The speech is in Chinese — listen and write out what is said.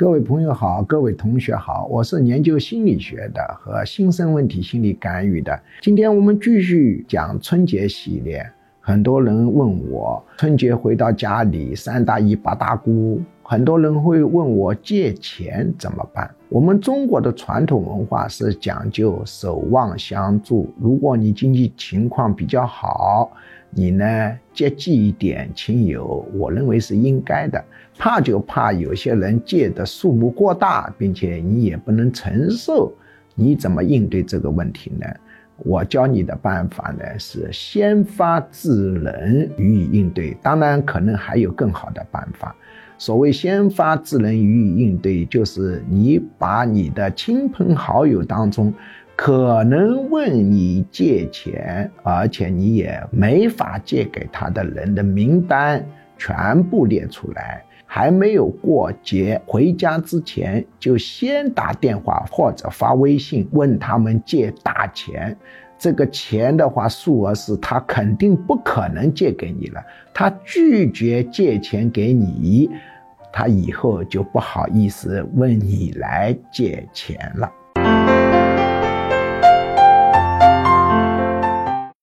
各位朋友好，各位同学好，我是研究心理学的和新生问题心理干预的。今天我们继续讲春节系列。很多人问我，春节回到家里，三大姨八大姑，很多人会问我借钱怎么办？我们中国的传统文化是讲究守望相助，如果你经济情况比较好。你呢，接济一点亲友，我认为是应该的。怕就怕有些人借的数目过大，并且你也不能承受，你怎么应对这个问题呢？我教你的办法呢是先发制人予以应对。当然，可能还有更好的办法。所谓先发制人予以应对，就是你把你的亲朋好友当中。可能问你借钱，而且你也没法借给他的人的名单全部列出来，还没有过节回家之前，就先打电话或者发微信问他们借大钱。这个钱的话，数额是他肯定不可能借给你了，他拒绝借钱给你，他以后就不好意思问你来借钱了。